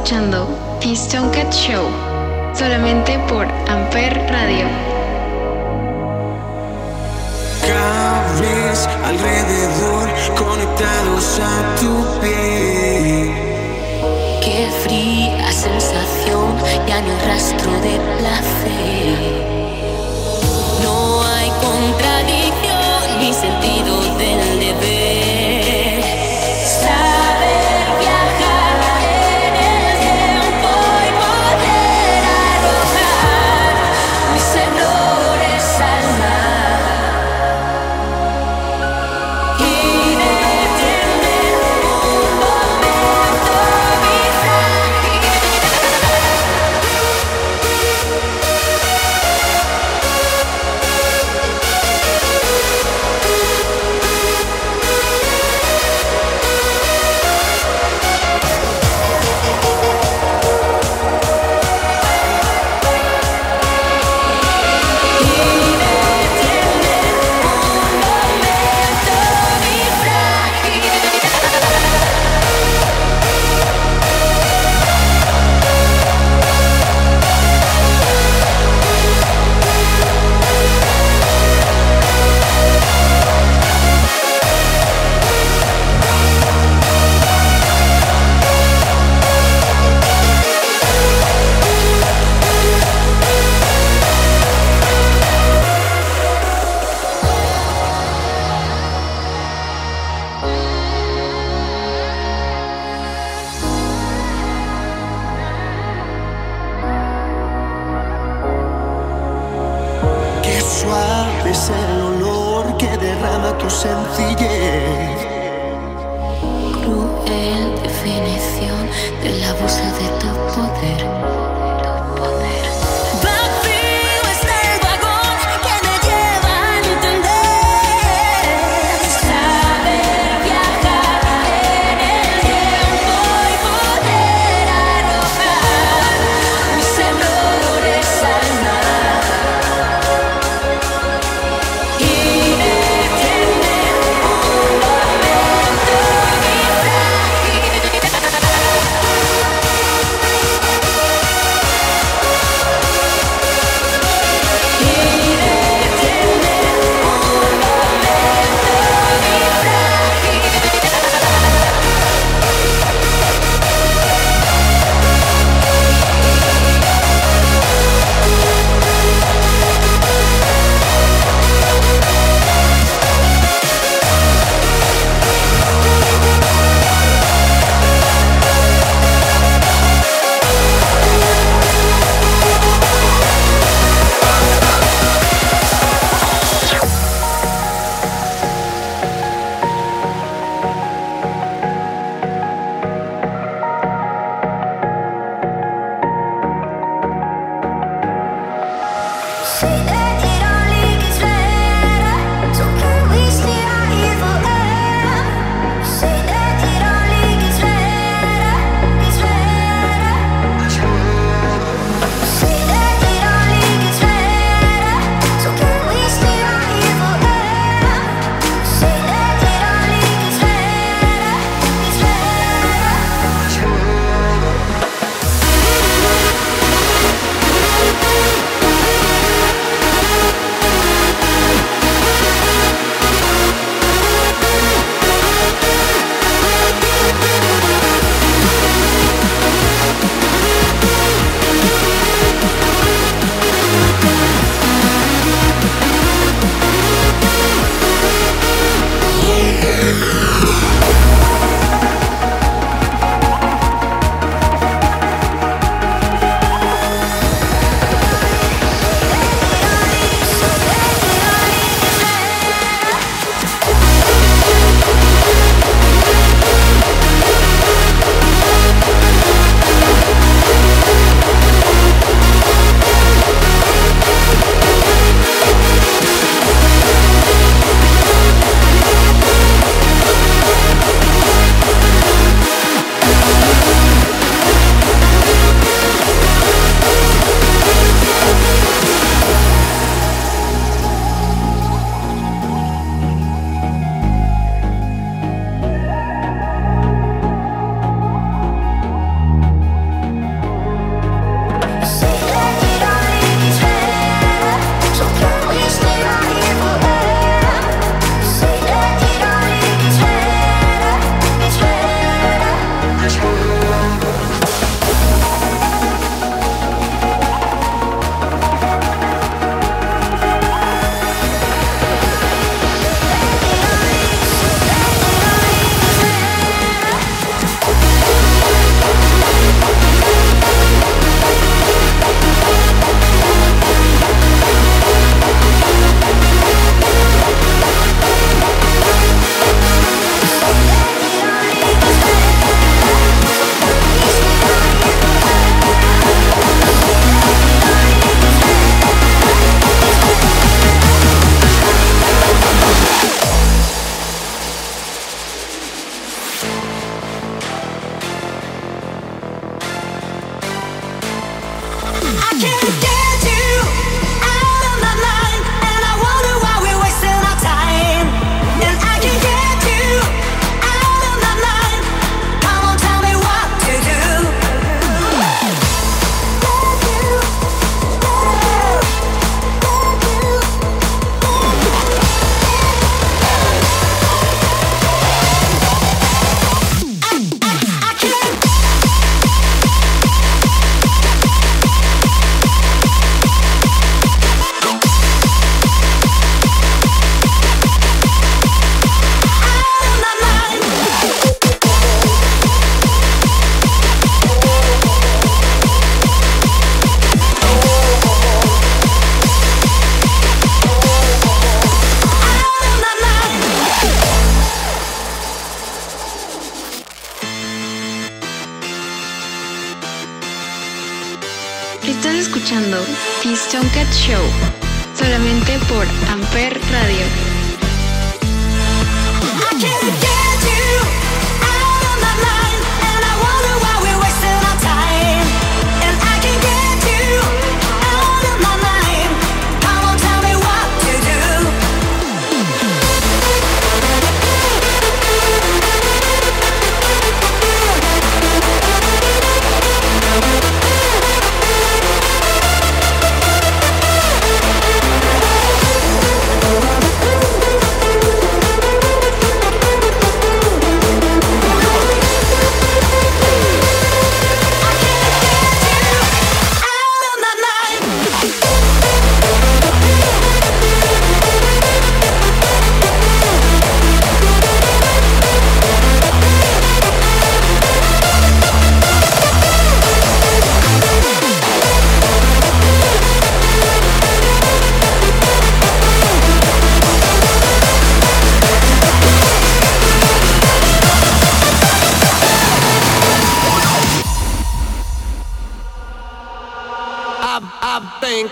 Escuchando Keystone Cat Show, solamente por Amper Radio. Cables alrededor conectados a tu piel. Qué fría sensación, ya no hay rastro de placer. No hay contradicción ni sentido del deber. Suave es el olor que derrama tu sencillez. Cruel definición del abuso de tu poder.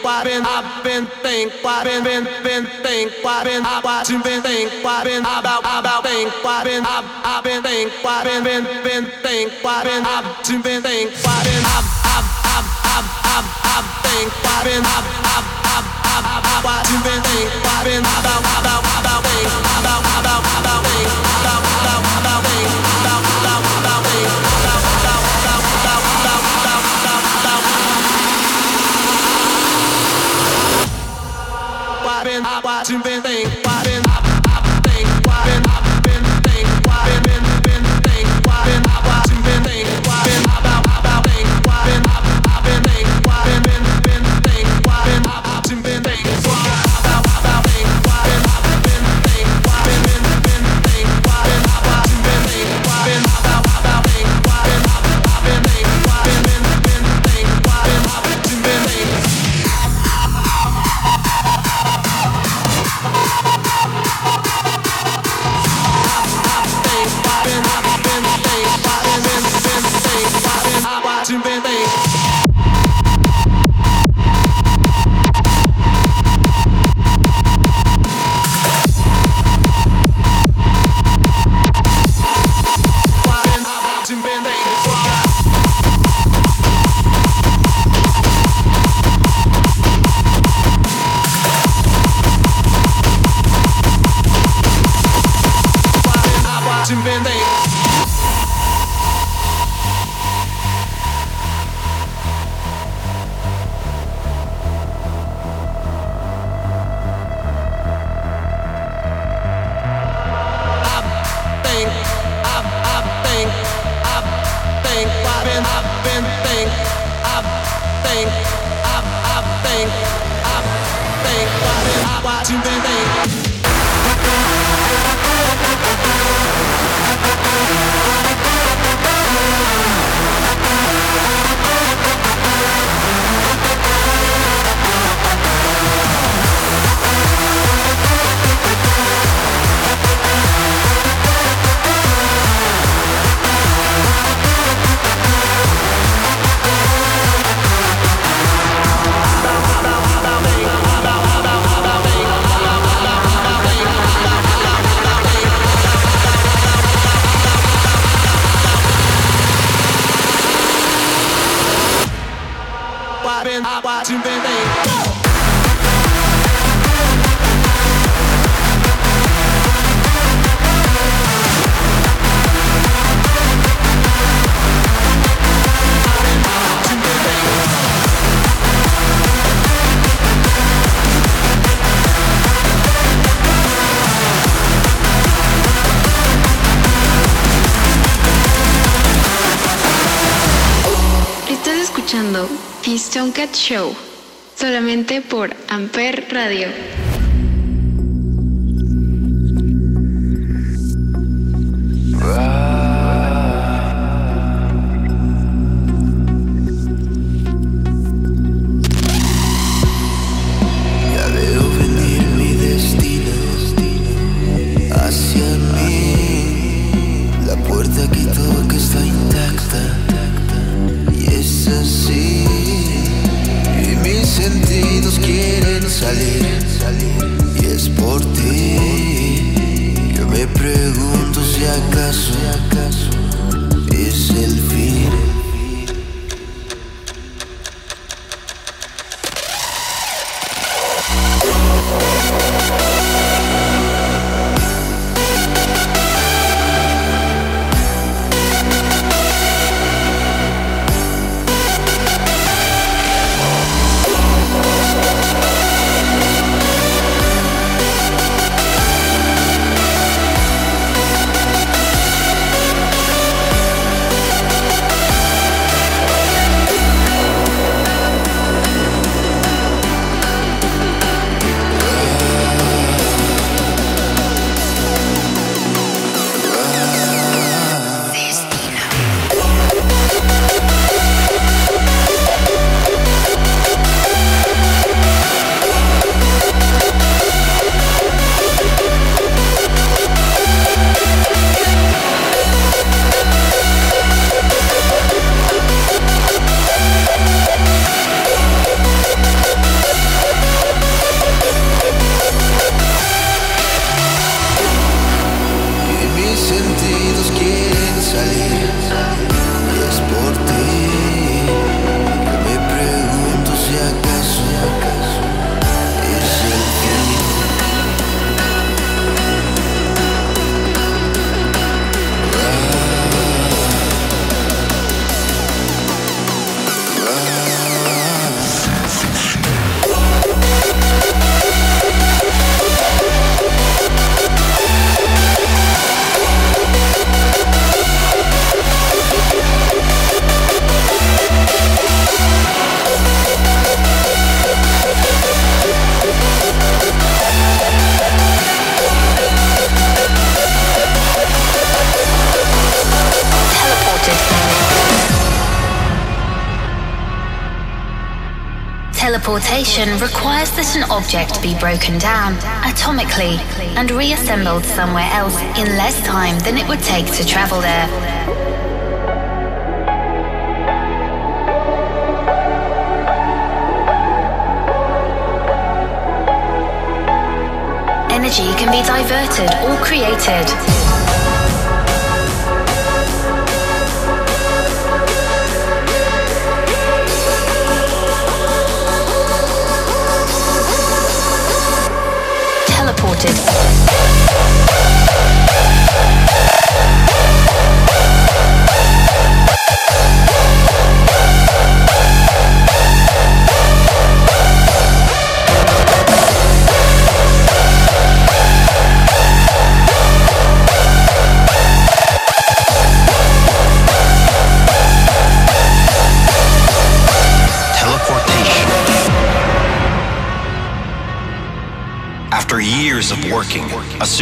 been I've been think what been been been think what been I what you been think what been about about think what been I've I've been think what been been been think what been I've you been think what been I've I've I've I've I've I've think what been I've I've I've I've I've what you been think what been about about about think about about about think about you, baby. think, I, I think, I think, I think, I, why do think? Show, solamente por Amper Radio. sentidos quieren salir y es por ti. Yo me pregunto si acaso, es el fin. Teleportation requires that an object be broken down atomically and reassembled somewhere else in less time than it would take to travel there. Energy can be diverted or created. Working,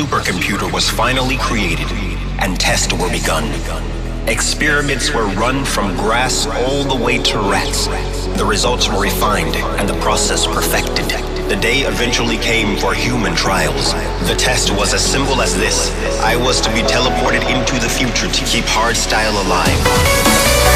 supercomputer was finally created and tests were begun. Experiments were run from grass all the way to rats. The results were refined and the process perfected. The day eventually came for human trials. The test was as simple as this I was to be teleported into the future to keep hardstyle alive.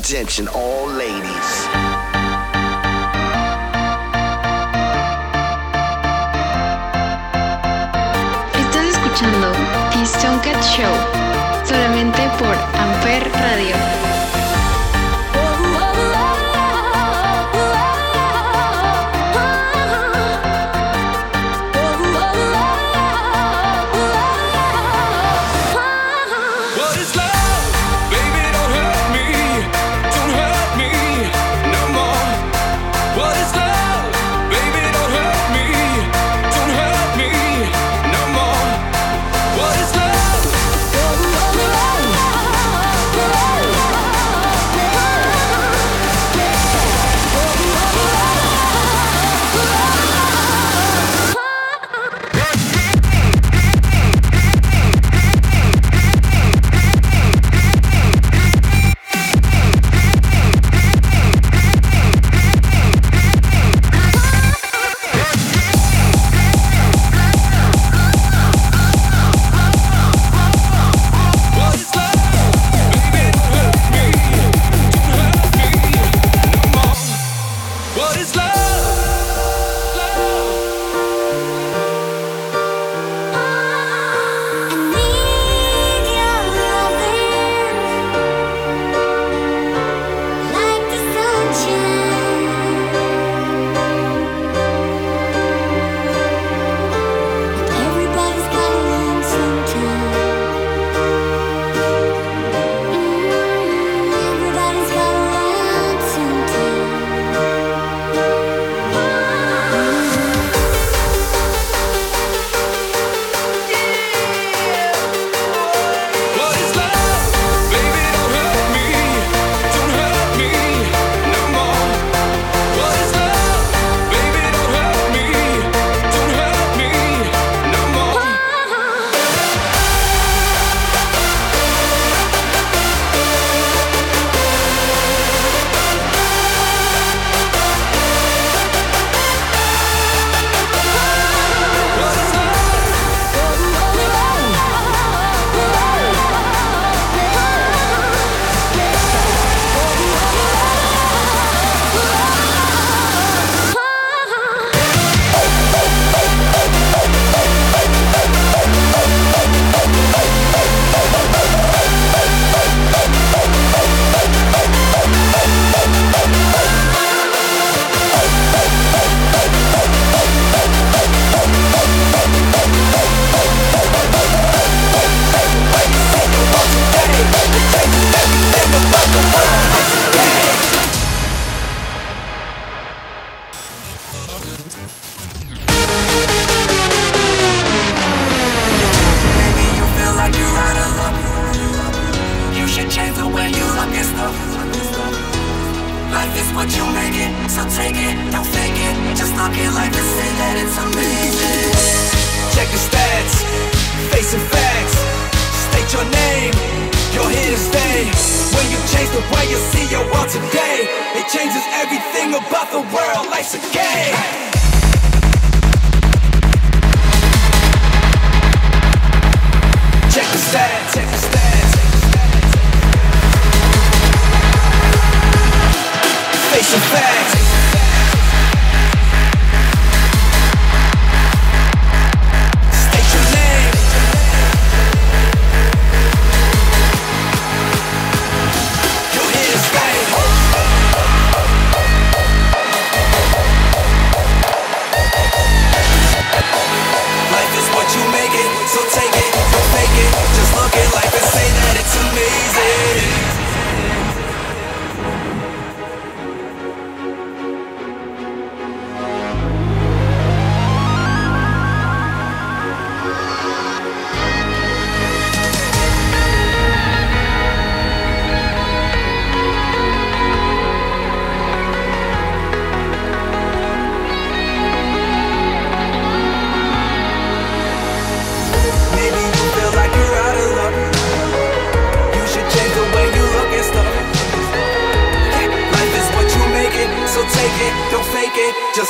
Attention, all ladies.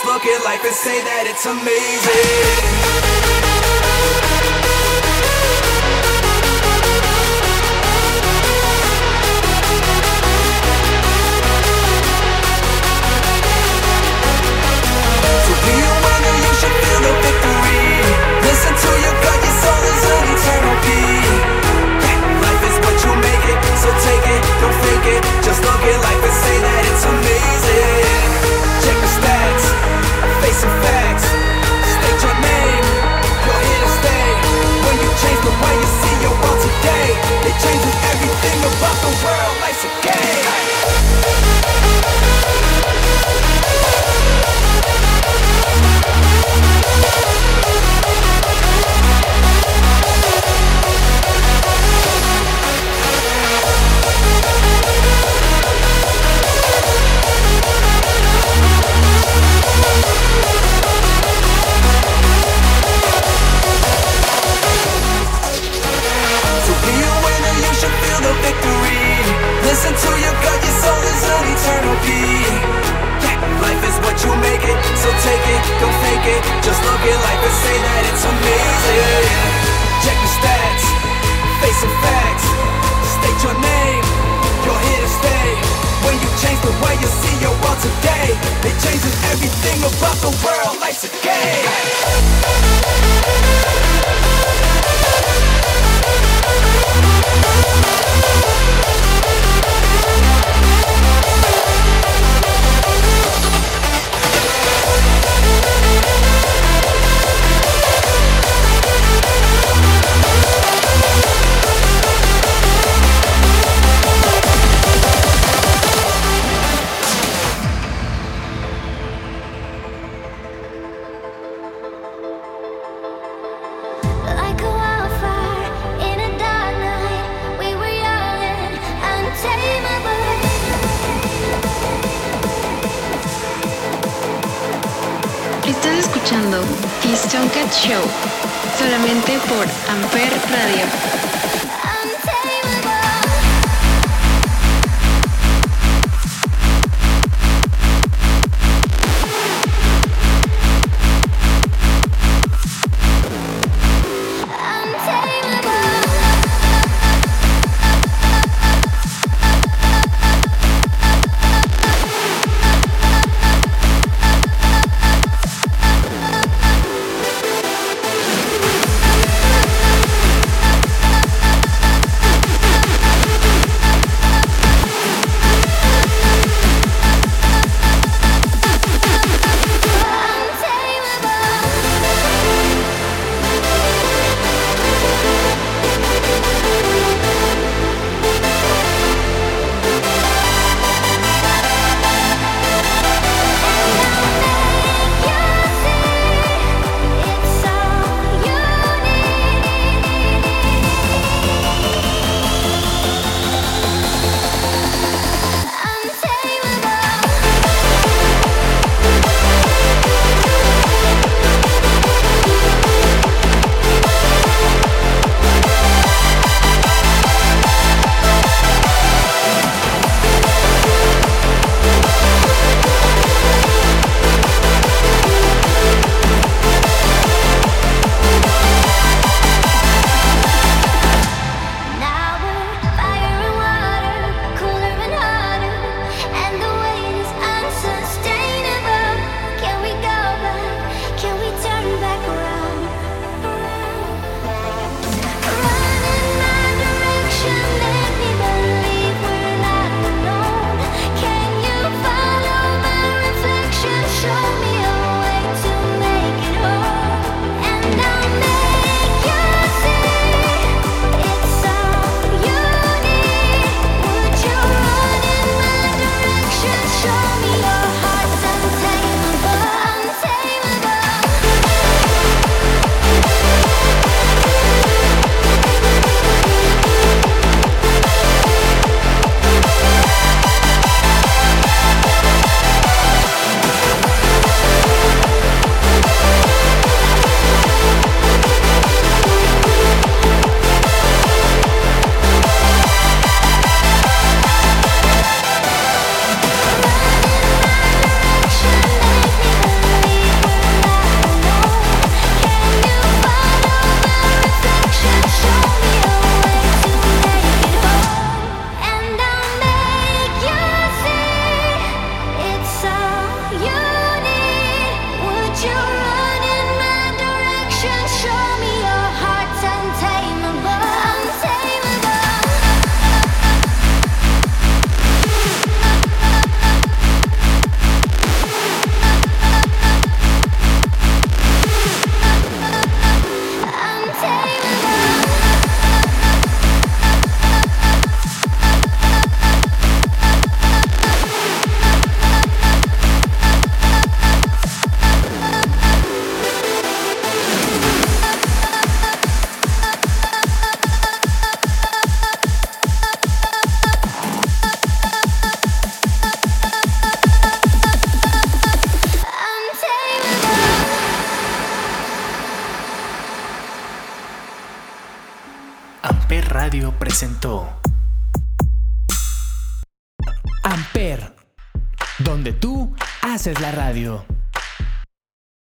Look at life and say that it's amazing. So be a winner, you should feel the victory. Listen to your gut, your soul is an life is what you make it, so take it, don't fake it. Just look at life and say that it's amazing. State your name. When you change the way you see your world today, it changes everything about the world.